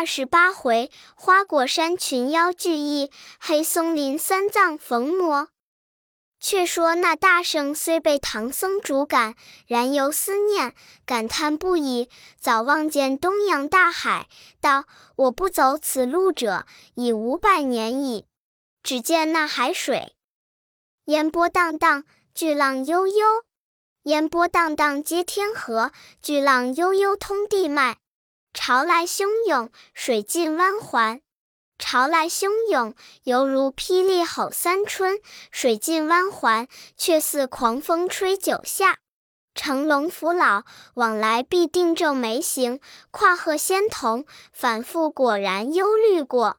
二十八回，花果山群妖聚义，黑松林三藏逢魔。却说那大圣虽被唐僧主赶，然犹思念，感叹不已。早望见东洋大海，道：“我不走此路者，已五百年矣。”只见那海水，烟波荡荡，巨浪悠悠；烟波荡荡接天河，巨浪悠悠通地脉。潮来汹涌，水尽弯环。潮来汹涌，犹如霹雳吼三春；水尽弯环，却似狂风吹九夏。乘龙扶老，往来必定皱眉形；跨鹤仙童，反复果然忧虑过。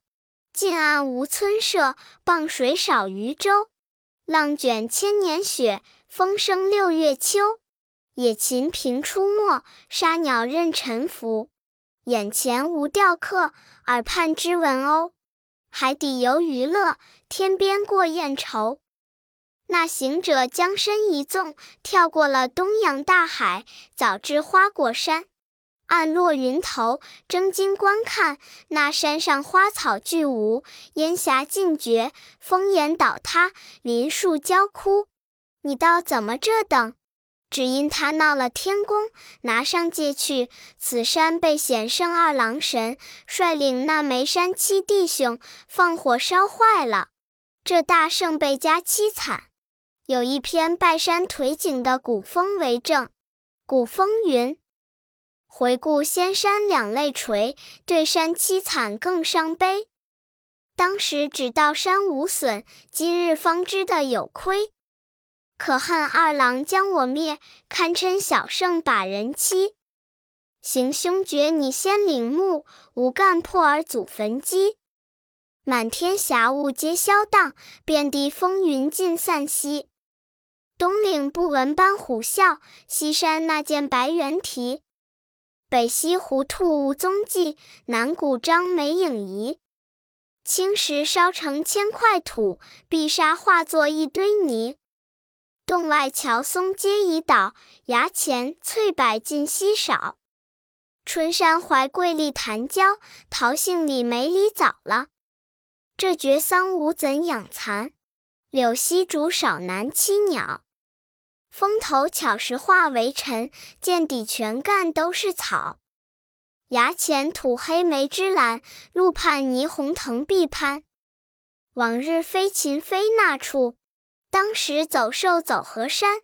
近岸无村舍，傍水少渔舟。浪卷千年雪，风生六月秋。野禽频出没，沙鸟任沉浮。眼前无钓客，耳畔知闻鸥。海底有鱼乐，天边过雁愁。那行者将身一纵，跳过了东洋大海，早至花果山。暗落云头，睁睛观看，那山上花草俱无，烟霞尽绝，峰岩倒塌，林树焦枯。你道怎么这等？只因他闹了天宫，拿上界去。此山被显圣二郎神率领那眉山七弟兄放火烧坏了，这大圣倍加凄惨。有一篇拜山颓景的古风为证。古风云：回顾仙山两泪垂，对山凄惨更伤悲。当时只道山无损，今日方知的有亏。可恨二郎将我灭，堪称小圣把人欺。行凶绝你先领目，无干破而祖坟基。满天霞雾皆消荡，遍地风云尽散兮。东岭不闻班虎啸，西山那见白猿啼。北西胡兔无踪迹，南谷张没影移。青石烧成千块土，碧沙化作一堆泥。洞外乔松皆已倒，崖前翠柏尽稀少。春山怀桂立檀椒，桃杏李梅李早了。这绝桑无怎养蚕，柳溪竹少难栖鸟。风头巧时化为尘，见底全干都是草。崖前土黑梅枝懒，路畔霓虹藤碧攀。往日飞禽飞那处。当时走兽走河山，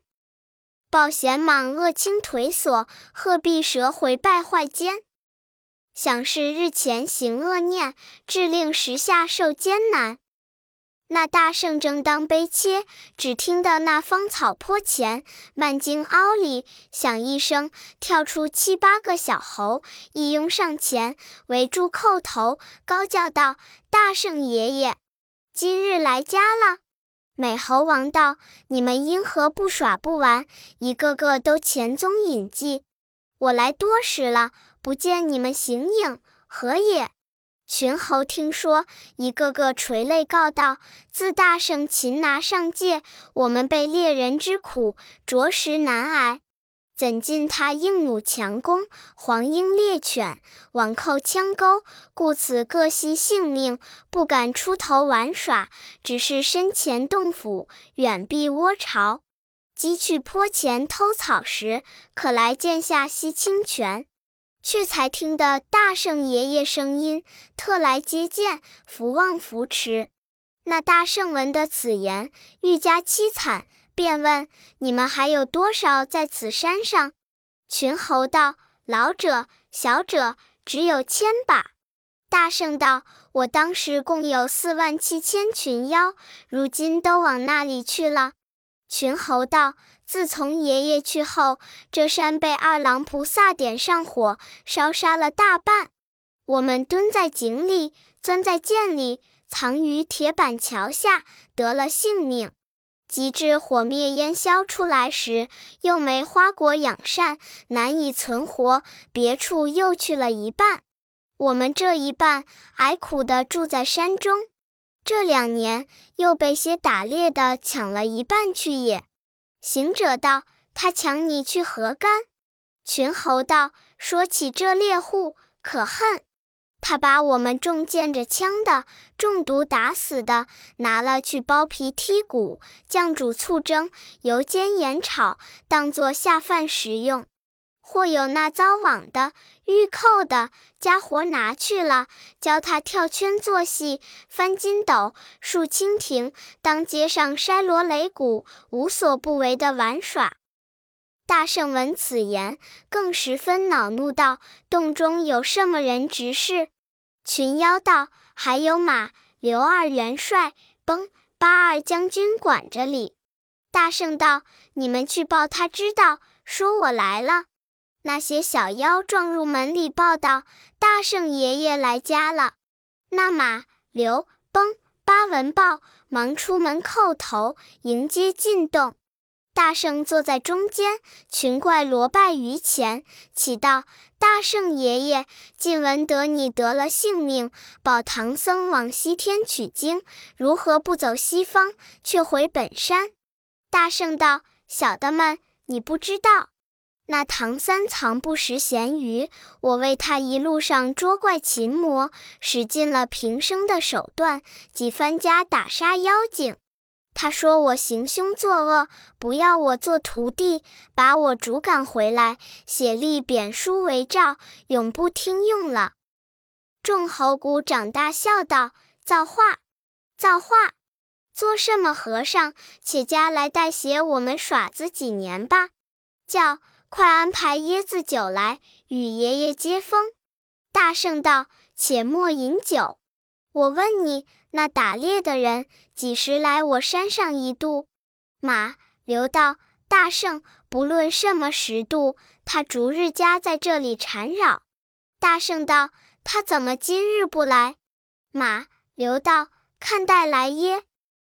抱贤蟒恶青腿锁，鹤壁蛇回败坏间。想是日前行恶念，致令时下受艰难。那大圣正当悲切，只听得那芳草坡前漫荆凹里响一声，跳出七八个小猴，一拥上前，围住叩头，高叫道：“大圣爷爷，今日来家了。”美猴王道：“你们因何不耍不玩？一个个都前踪隐迹。我来多时了，不见你们形影，何也？”群猴听说，一个个垂泪告道：“自大圣擒拿上界，我们被猎人之苦，着实难挨。”怎禁他硬弩强弓，黄鹰猎犬，网扣枪钩，故此各惜性命，不敢出头玩耍，只是身前洞府，远避窝巢。鸡去坡前偷草时，可来见下吸清泉。却才听得大圣爷爷声音，特来接见，福望扶持。那大圣闻得此言，愈加凄惨。便问你们还有多少在此山上？群猴道：“老者、小者，只有千把。”大圣道：“我当时共有四万七千群妖，如今都往那里去了？”群猴道：“自从爷爷去后，这山被二郎菩萨点上火，烧杀了大半。我们蹲在井里，钻在涧里，藏于铁板桥下，得了性命。”及至火灭烟消出来时，又没花果养善，难以存活。别处又去了一半，我们这一半挨苦的住在山中。这两年又被些打猎的抢了一半去也。行者道：“他抢你去何干？”群猴道：“说起这猎户可恨，他把我们中箭着枪的、中毒打死的拿了去剥皮剔骨，酱煮醋蒸，油煎盐炒，当作下饭食用；或有那遭网的、玉扣的家伙拿去了，教他跳圈做戏、翻筋斗、竖蜻蜓，当街上筛锣擂鼓，无所不为的玩耍。大圣闻此言，更十分恼怒，道：“洞中有什么人执事？”群妖道：“还有马、刘二元帅、崩八二将军管着哩。”大圣道：“你们去报他知道，说我来了。”那些小妖撞入门里报道：“大圣爷爷来家了。”那马、刘、崩八闻报，忙出门叩头迎接进洞。大圣坐在中间，群怪罗拜于前，启道：“大圣爷爷，近闻得你得了性命，保唐僧往西天取经，如何不走西方，却回本山？”大圣道：“小的们，你不知道，那唐三藏不识咸鱼，我为他一路上捉怪擒魔，使尽了平生的手段，几番家打杀妖精。”他说：“我行凶作恶，不要我做徒弟，把我逐赶回来，写立贬书为诏，永不听用了。”众猴鼓掌大笑道：“造化，造化！做什么和尚？且家来带写我们耍子几年吧。叫快安排椰子酒来，与爷爷接风。”大圣道：“且莫饮酒。我问你。”那打猎的人几时来我山上一度？马刘道大圣，不论什么时度，他逐日家在这里缠绕。大圣道：他怎么今日不来？马刘道看待来耶？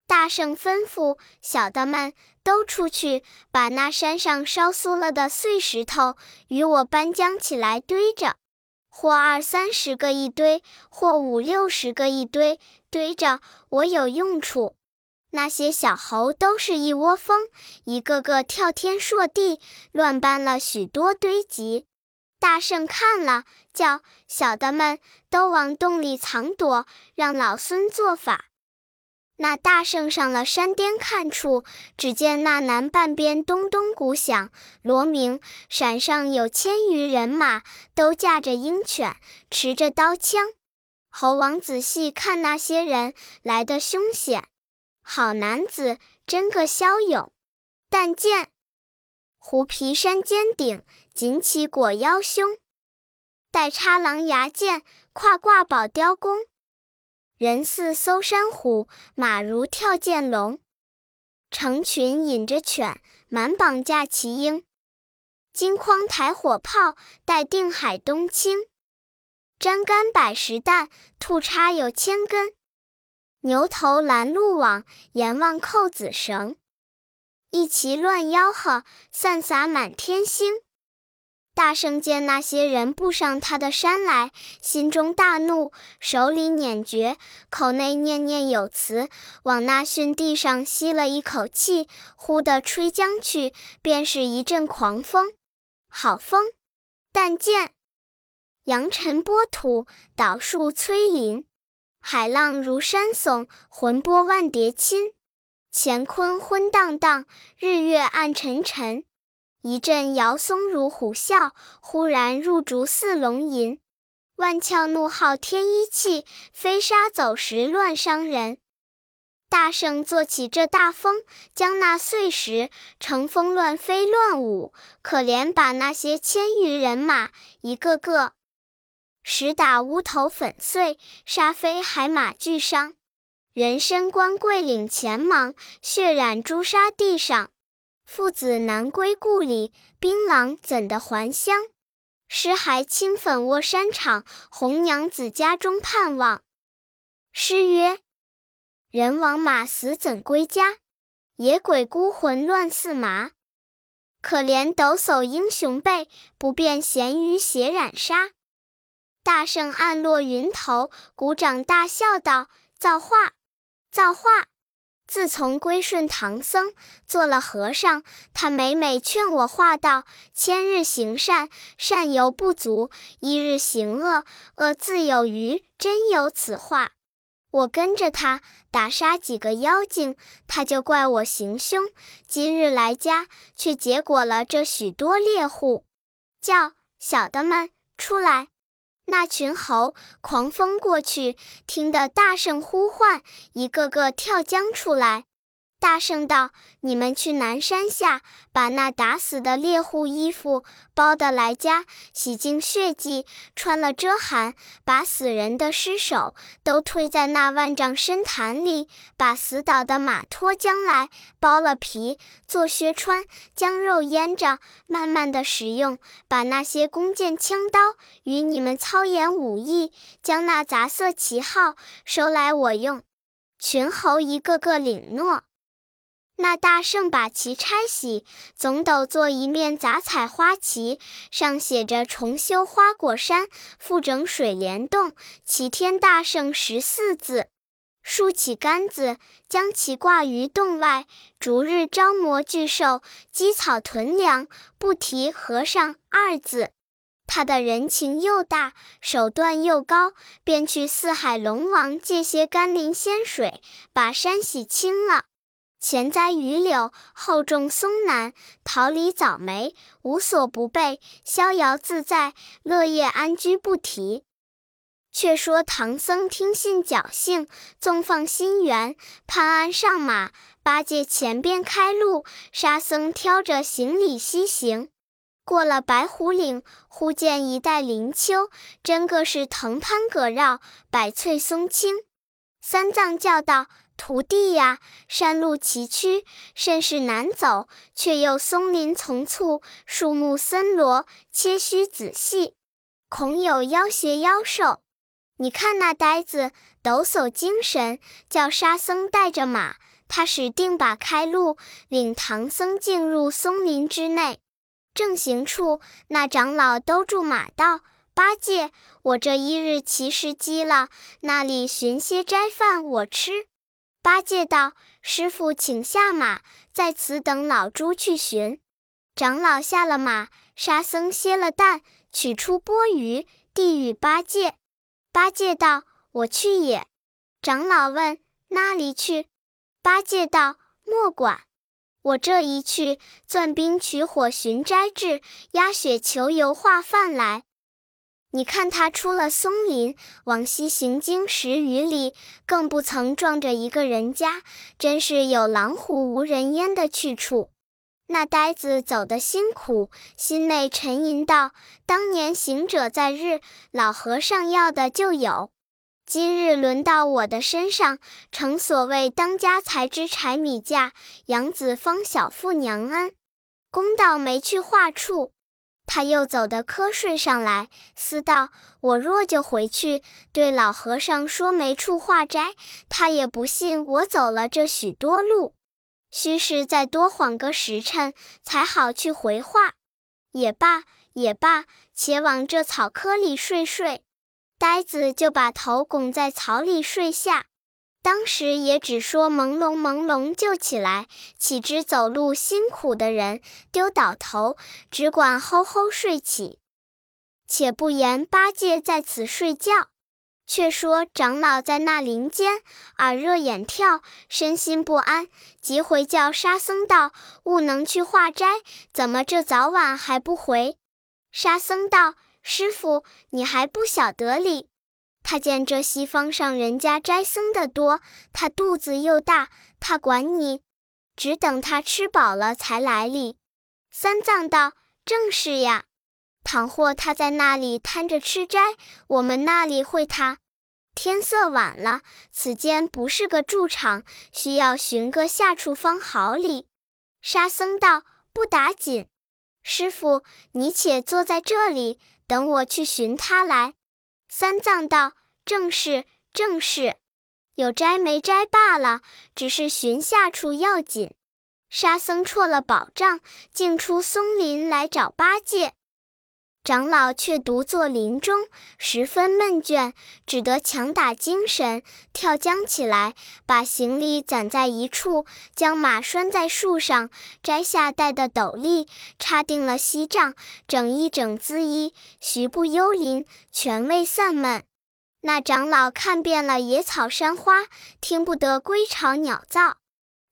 大圣吩咐小的们都出去，把那山上烧酥了的碎石头与我搬将起来堆着。或二三十个一堆，或五六十个一堆，堆着我有用处。那些小猴都是一窝蜂，一个个跳天硕地，乱搬了许多堆积。大圣看了，叫小的们都往洞里藏躲，让老孙做法。那大圣上了山巅看处，只见那南半边咚咚鼓响，锣鸣，山上有千余人马，都驾着鹰犬，持着刀枪。猴王仔细看那些人来的凶险，好男子真个骁勇。但见狐皮山尖顶，锦起裹腰胸，带插狼牙剑，跨挂宝雕弓。人似搜山虎，马如跳涧龙，成群引着犬，满绑架齐鹰。金筐抬火炮，待定海东倾。粘杆百十担，兔叉有千根。牛头拦路网，阎王扣子绳。一齐乱吆喝，散洒满天星。大圣见那些人步上他的山来，心中大怒，手里捻诀，口内念念有词，往那逊地上吸了一口气，忽地吹将去，便是一阵狂风，好风！但见扬尘波土，倒树摧林，海浪如山耸，魂波万叠侵，乾坤昏荡荡，日月暗沉沉。一阵摇松如虎啸，忽然入竹似龙吟。万窍怒号天一气，飞沙走石乱伤人。大圣做起这大风，将那碎石乘风乱飞乱舞，可怜把那些千余人马一个个石打乌头粉碎，沙飞海马俱伤。人参官贵领前忙，血染朱砂地上。父子难归故里，槟榔怎的还乡？尸骸倾粉卧山场，红娘子家中盼望。诗曰：人亡马死怎归家？野鬼孤魂乱似麻。可怜抖擞英雄辈，不辨闲鱼血染沙。大圣暗落云头，鼓掌大笑道：造化，造化！自从归顺唐僧，做了和尚，他每每劝我话道：“千日行善，善犹不足；一日行恶，恶自有余。”真有此话。我跟着他打杀几个妖精，他就怪我行凶。今日来家，却结果了这许多猎户，叫小的们出来。那群猴狂风过去，听得大圣呼唤，一个个跳江出来。大圣道：“你们去南山下，把那打死的猎户衣服包的来家，洗净血迹，穿了遮寒，把死人的尸首都推在那万丈深潭里，把死倒的马拖将来，剥了皮做靴穿，将肉腌着，慢慢的食用。把那些弓箭枪刀与你们操演武艺，将那杂色旗号收来我用。”群猴一个个领诺。那大圣把旗拆洗，总斗做一面杂彩花旗，上写着“重修花果山，复整水帘洞，齐天大圣”十四字。竖起杆子，将其挂于洞外，逐日招魔巨兽，积草囤粮，不提和尚二字。他的人情又大，手段又高，便去四海龙王借些甘霖仙水，把山洗清了。前栽榆柳，后种松楠，桃李枣梅，无所不备，逍遥自在，乐业安居不提。却说唐僧听信侥幸，纵放心猿，攀鞍上马，八戒前边开路，沙僧挑着行李西行。过了白虎岭，忽见一带林丘，真个是藤攀葛绕，百翠松青。三藏叫道。徒弟呀，山路崎岖，甚是难走，却又松林丛簇，树木森罗，切须仔细，恐有妖邪妖兽。你看那呆子抖擞精神，叫沙僧带着马，他使定把开路，领唐僧进入松林之内。正行处，那长老兜住马道：“八戒，我这一日骑时饥了，那里寻些斋饭我吃。”八戒道：“师傅，请下马，在此等老猪去寻。”长老下了马，沙僧歇了担，取出钵盂，递与八戒。八戒道：“我去也。”长老问：“哪里去？”八戒道：“莫管，我这一去，钻冰取火寻斋至，压雪求油化饭来。”你看他出了松林，往西行经十余里，更不曾撞着一个人家，真是有狼虎无人烟的去处。那呆子走得辛苦，心内沉吟道：“当年行者在日，老和尚要的就有；今日轮到我的身上，诚所谓当家才知柴米价，养子方晓父娘恩。公道没去话处。”他又走得瞌睡上来，思道：我若就回去对老和尚说没处化斋，他也不信我走了这许多路。须是再多缓个时辰，才好去回话。也罢，也罢，且往这草窠里睡睡。呆子就把头拱在草里睡下。当时也只说朦胧朦胧就起来，岂知走路辛苦的人丢倒头，只管吼吼睡起。且不言八戒在此睡觉，却说长老在那林间耳热眼跳，身心不安，急回叫沙僧道：“悟能去化斋，怎么这早晚还不回？”沙僧道：“师傅，你还不晓得理。”他见这西方上人家斋僧的多，他肚子又大，他管你，只等他吃饱了才来哩。三藏道：“正是呀，倘或他在那里贪着吃斋，我们那里会他。天色晚了，此间不是个住场，需要寻个下处方好哩。”沙僧道：“不打紧，师傅你且坐在这里，等我去寻他来。”三藏道：“正是，正是，有摘没摘罢了，只是寻下处要紧。”沙僧错了宝杖，竟出松林来找八戒。长老却独坐林中，十分闷倦，只得强打精神，跳将起来，把行李攒在一处，将马拴在树上，摘下戴的斗笠，插定了锡杖，整一整姿衣，徐步幽林，全未散闷。那长老看遍了野草山花，听不得归巢鸟噪。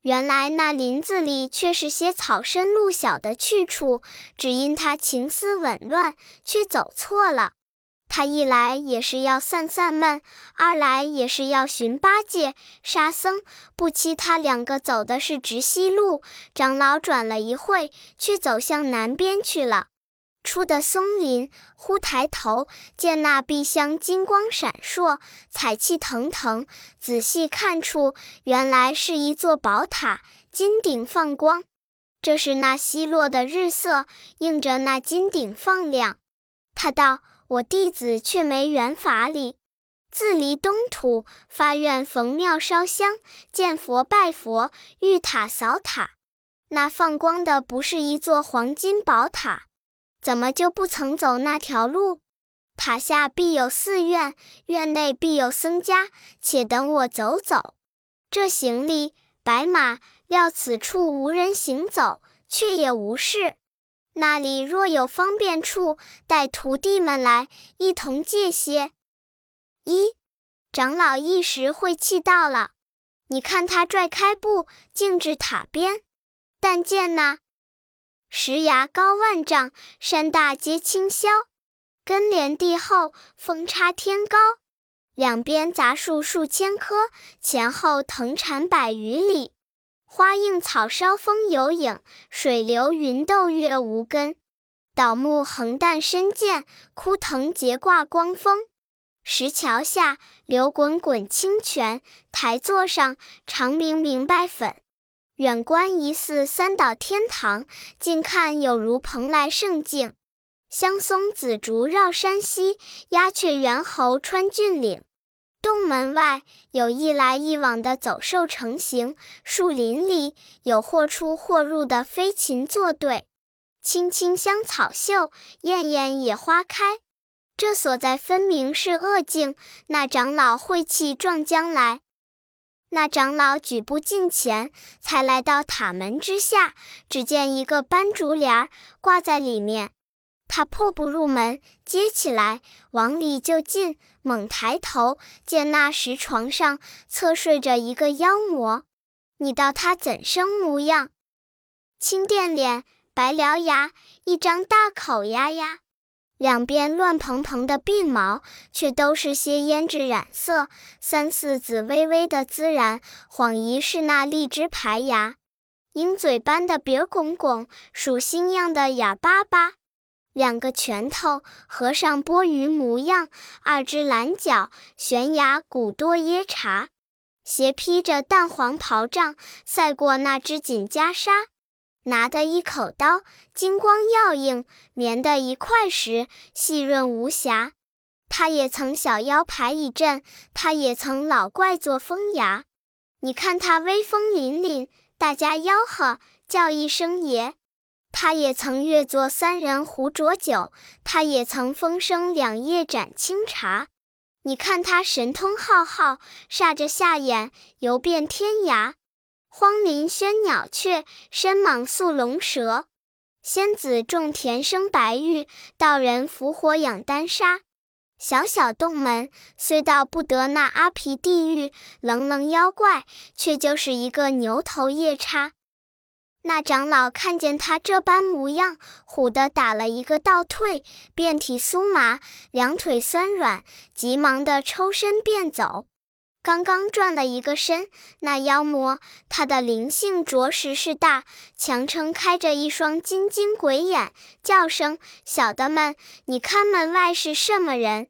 原来那林子里却是些草深路小的去处，只因他情思紊乱，却走错了。他一来也是要散散闷，二来也是要寻八戒、沙僧。不期他两个走的是直西路，长老转了一会，却走向南边去了。出的松林，忽抬头见那壁香金光闪烁，彩气腾腾。仔细看出，原来是一座宝塔，金顶放光。这是那西落的日色，映着那金顶放亮。他道：“我弟子却没缘法理，自离东土，发愿逢庙烧香，见佛拜佛，遇塔扫塔。那放光的不是一座黄金宝塔。”怎么就不曾走那条路？塔下必有寺院，院内必有僧家，且等我走走。这行李白马，料此处无人行走，却也无事。那里若有方便处，带徒弟们来一同借些。一长老一时晦气到了，你看他拽开布，径至塔边，但见那。石崖高万丈，山大皆清霄，根连地厚，峰插天高。两边杂树数千棵，前后藤缠百余里。花映草梢风有影，水流云斗月无根。倒木横担深涧，枯藤结挂光峰。石桥下流滚滚清泉，台座上长明明白粉。远观疑似三岛天堂，近看有如蓬莱圣境。香松紫竹绕山溪，鸦雀猿猴穿峻岭。洞门外有一来一往的走兽成行，树林里有或出或入的飞禽作对。青青香草秀，艳艳野花开。这所在分明是恶境，那长老晦气撞将来。那长老举步近前，才来到塔门之下，只见一个斑竹帘儿挂在里面。他破不入门，接起来往里就进，猛抬头见那石床上侧睡着一个妖魔。你道他怎生模样？青垫脸，白獠牙，一张大口牙呀。两边乱蓬蓬的鬓毛，却都是些胭脂染色，三四紫微微的孜然，恍疑是那荔枝排牙。鹰嘴般的鼻拱拱，鼠星样的眼巴巴，两个拳头和尚钵盂模样，二只蓝角悬崖古多椰茶，斜披着淡黄袍帐，赛过那只锦袈裟。拿的一口刀，金光耀映；棉的一块石，细润无瑕。他也曾小妖排一阵，他也曾老怪做风牙。你看他威风凛凛，大家吆喝叫一声爷。他也曾月坐三人壶浊酒，他也曾风声两夜盏清茶。你看他神通浩浩，煞着下眼，游遍天涯。荒林喧鸟雀，深蟒宿龙蛇。仙子种田生白玉，道人伏火养丹砂。小小洞门，虽到不得那阿皮地狱，冷冷妖怪，却就是一个牛头夜叉。那长老看见他这般模样，唬得打了一个倒退，遍体酥麻，两腿酸软，急忙的抽身便走。刚刚转了一个身，那妖魔他的灵性着实是大，强撑开着一双金睛鬼眼，叫声：“小的们，你看门外是什么人？”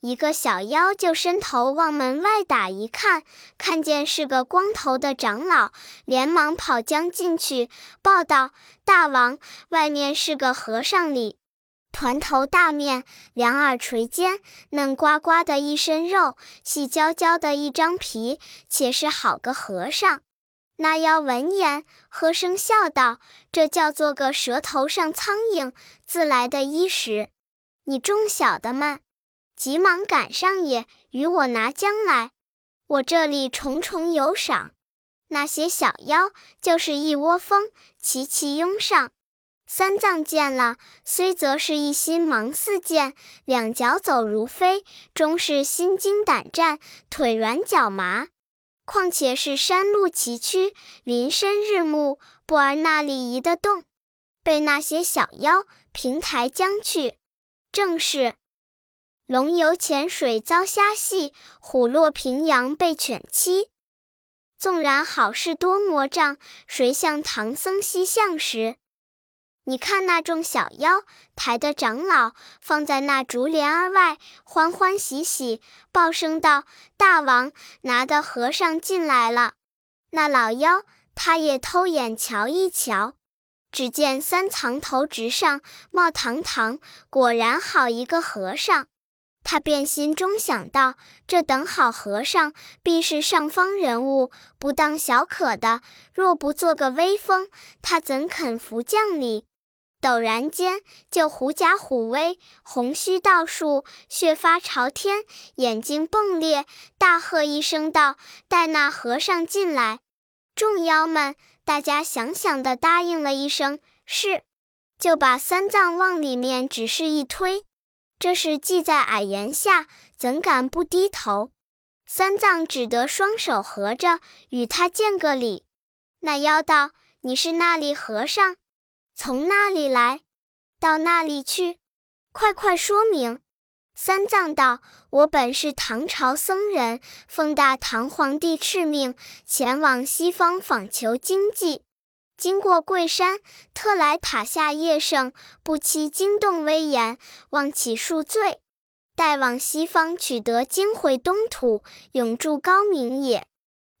一个小妖就伸头往门外打一看，看见是个光头的长老，连忙跑将进去，报道：“大王，外面是个和尚哩。”团头大面，两耳垂肩，嫩呱呱的一身肉，细焦焦的一张皮，且是好个和尚。那妖闻言，呵声笑道：“这叫做个舌头上苍蝇，自来的衣食。”你众小的们，急忙赶上也，与我拿将来。我这里重重有赏。那些小妖就是一窝蜂，齐齐拥上。三藏见了，虽则是一心忙似箭，两脚走如飞，终是心惊胆战，腿软脚麻。况且是山路崎岖，林深日暮，不儿那里移得动？被那些小妖平台将去。正是龙游浅水遭虾戏，虎落平阳被犬欺。纵然好事多魔障，谁向唐僧西向时？你看那众小妖抬的长老放在那竹帘儿外，欢欢喜喜报声道：“大王拿的和尚进来了。”那老妖他也偷眼瞧一瞧，只见三藏头直上，冒堂堂，果然好一个和尚。他便心中想到：这等好和尚必是上方人物，不当小可的。若不做个威风，他怎肯服将礼？陡然间，就狐假虎威，红须倒竖，血发朝天，眼睛迸裂，大喝一声道：“带那和尚进来！”众妖们，大家想想的答应了一声“是”，就把三藏往里面只是一推。这是系在矮檐下，怎敢不低头？三藏只得双手合着，与他见个礼。那妖道：“你是那里和尚？”从那里来，到那里去？快快说明！三藏道：“我本是唐朝僧人，奉大唐皇帝敕命，前往西方访求经济。经过贵山，特来塔下夜圣，不期惊动威严，望起恕罪。待往西方取得经回东土，永驻高明也。”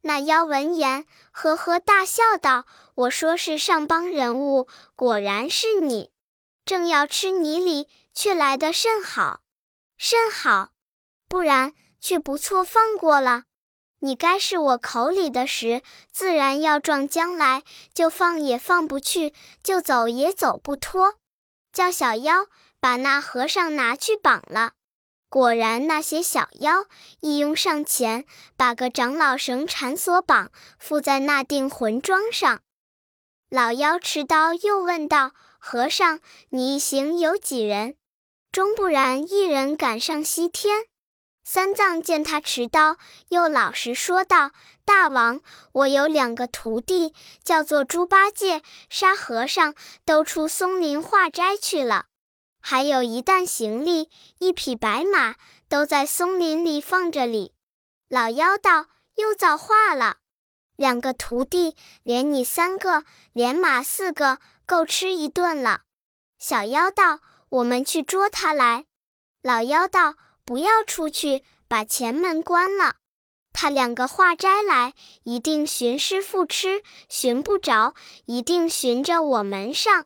那妖闻言，呵呵大笑道：“我说是上邦人物，果然是你。正要吃你礼，却来得甚好，甚好。不然，却不错放过了。你该是我口里的食，自然要撞将来，就放也放不去，就走也走不脱。叫小妖把那和尚拿去绑了。”果然，那些小妖一拥上前，把个长老绳缠索绑，附在那定魂桩上。老妖持刀又问道：“和尚，你一行有几人？终不然一人赶上西天？”三藏见他持刀，又老实说道：“大王，我有两个徒弟，叫做猪八戒、沙和尚，都出松林化斋去了。”还有一担行李，一匹白马，都在松林里放着哩。老妖道：“又造化了，两个徒弟连你三个，连马四个，够吃一顿了。”小妖道：“我们去捉他来。”老妖道：“不要出去，把前门关了。他两个化斋来，一定寻师傅吃，寻不着，一定寻着我门上。”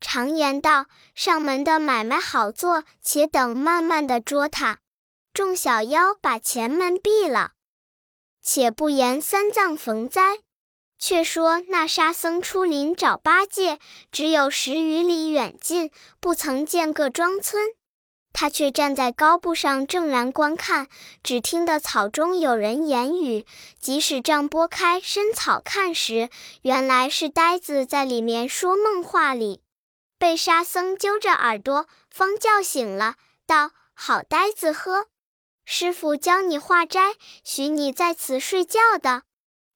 常言道：“上门的买卖好做，且等慢慢的捉他。”众小妖把前门闭了。且不言三藏逢灾，却说那沙僧出林找八戒，只有十余里远近，不曾见个庄村。他却站在高步上正然观看，只听得草中有人言语。即使丈拨开深草看时，原来是呆子在里面说梦话里。被沙僧揪着耳朵，方叫醒了，道：“好呆子呵，师傅教你化斋，许你在此睡觉的。”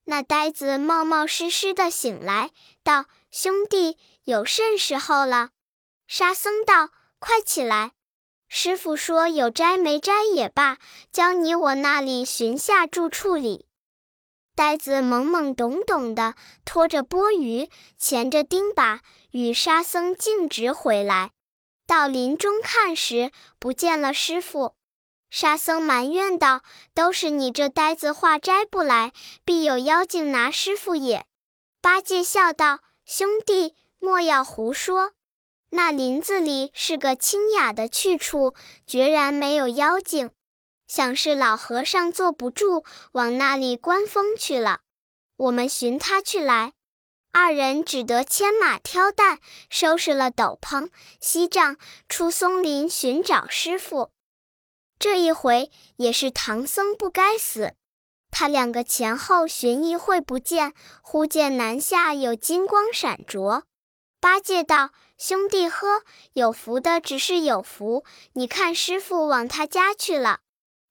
那呆子冒冒失失的醒来，道：“兄弟，有甚时候了？”沙僧道：“快起来，师傅说有斋没斋也罢，教你我那里寻下住处里。”呆子懵懵懂懂的，拖着钵盂，钳着钉耙，与沙僧径直回来。到林中看时，不见了师傅。沙僧埋怨道：“都是你这呆子化斋不来，必有妖精拿师傅也。”八戒笑道：“兄弟，莫要胡说。那林子里是个清雅的去处，决然没有妖精。”想是老和尚坐不住，往那里观风去了。我们寻他去来。二人只得牵马挑担，收拾了斗篷、锡杖，出松林寻找师傅。这一回也是唐僧不该死。他两个前后寻一会不见，忽见南下有金光闪着。八戒道：“兄弟呵，有福的只是有福。你看师傅往他家去了，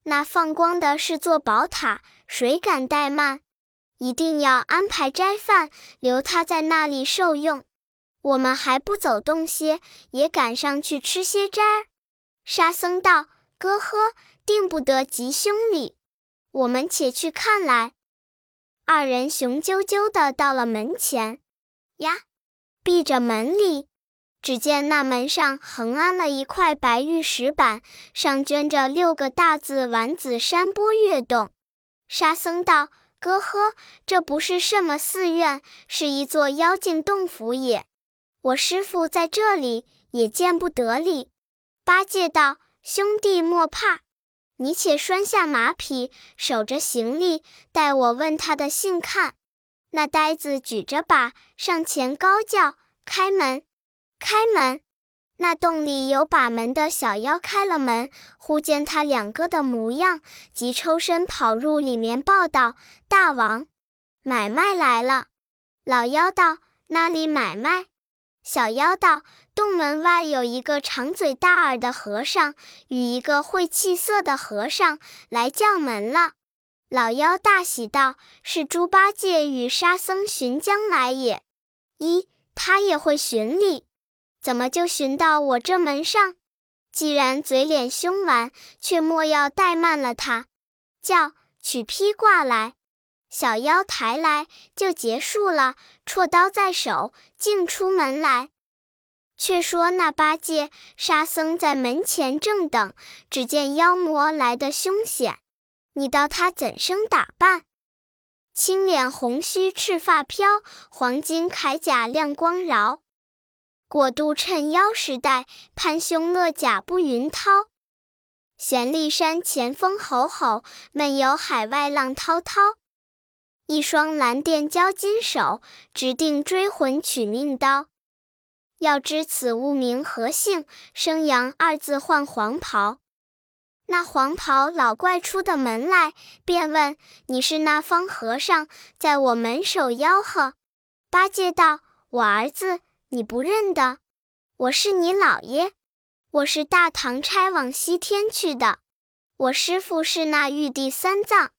那放光的是座宝塔，谁敢怠慢？一定要安排斋饭，留他在那里受用。我们还不走动些，也赶上去吃些斋。”沙僧道：“哥呵，定不得急兄礼。”我们且去看来。二人雄赳赳的到了门前，呀，闭着门里，只见那门上横安了一块白玉石板，上镌着六个大字“丸子山波月洞”。沙僧道：“哥呵，这不是什么寺院，是一座妖精洞府也。我师傅在这里，也见不得哩。”八戒道：“兄弟莫怕。”你且拴下马匹，守着行李，待我问他的信看。那呆子举着把上前高叫：“开门，开门！”那洞里有把门的小妖开了门，忽见他两个的模样，即抽身跑入里面报道：“大王，买卖来了。”老妖道：“哪里买卖？”小妖道。洞门外有一个长嘴大耳的和尚，与一个会气色的和尚来叫门了。老妖大喜道：“是猪八戒与沙僧寻将来也。一他也会寻礼，怎么就寻到我这门上？既然嘴脸凶顽，却莫要怠慢了他。叫取披挂来。”小妖抬来就结束了，绰刀在手，径出门来。却说那八戒、沙僧在门前正等，只见妖魔来得凶险。你道他怎生打扮？青脸红须赤发飘，黄金铠甲亮光饶。裹肚衬腰时代，攀胸勒甲不云涛。悬立山前风吼吼，闷游海外浪滔滔。一双蓝靛交金手，指定追魂取命刀。要知此物名何姓？生阳二字换黄袍。那黄袍老怪出的门来，便问：“你是那方和尚，在我门首吆喝？”八戒道：“我儿子，你不认得？我是你老爷，我是大唐差往西天去的。我师傅是那玉帝三藏，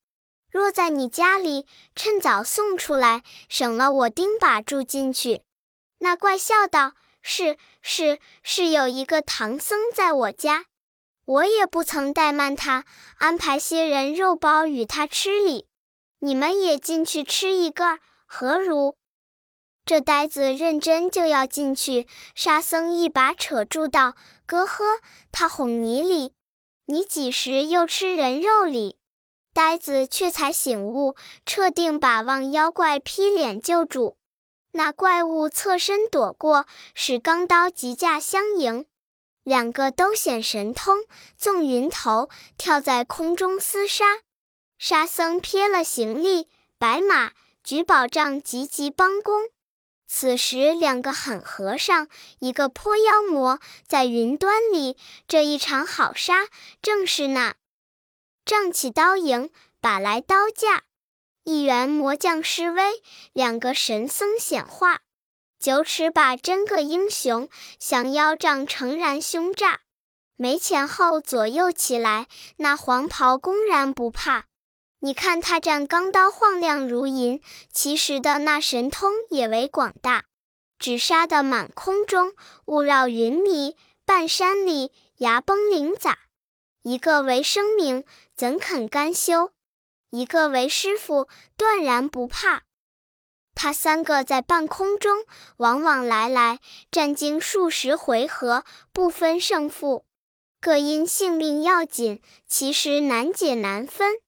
若在你家里，趁早送出来，省了我钉把住进去。”那怪笑道。是是是，有一个唐僧在我家，我也不曾怠慢他，安排些人肉包与他吃哩。你们也进去吃一个，何如？这呆子认真就要进去，沙僧一把扯住道：“哥呵，他哄你哩，你几时又吃人肉哩？”呆子却才醒悟，撤定把望妖怪劈脸救主。那怪物侧身躲过，使钢刀急架相迎，两个都显神通，纵云头跳在空中厮杀。沙僧撇了行李，白马举宝杖，急急帮工。此时两个狠和尚，一个泼妖魔，在云端里，这一场好杀，正是那仗起刀迎，把来刀架。一员魔将施威，两个神僧显化，九尺把真个英雄，降妖杖诚然凶诈。没前后左右起来，那黄袍公然不怕。你看他战钢刀晃亮如银，其实的那神通也为广大，只杀得满空中雾绕云迷，半山里崖崩岭杂。一个为生名，怎肯甘休？一个为师傅，断然不怕。他三个在半空中往往来来，战经数十回合，不分胜负。各因性命要紧，其实难解难分。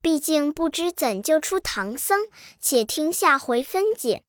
毕竟不知怎救出唐僧，且听下回分解。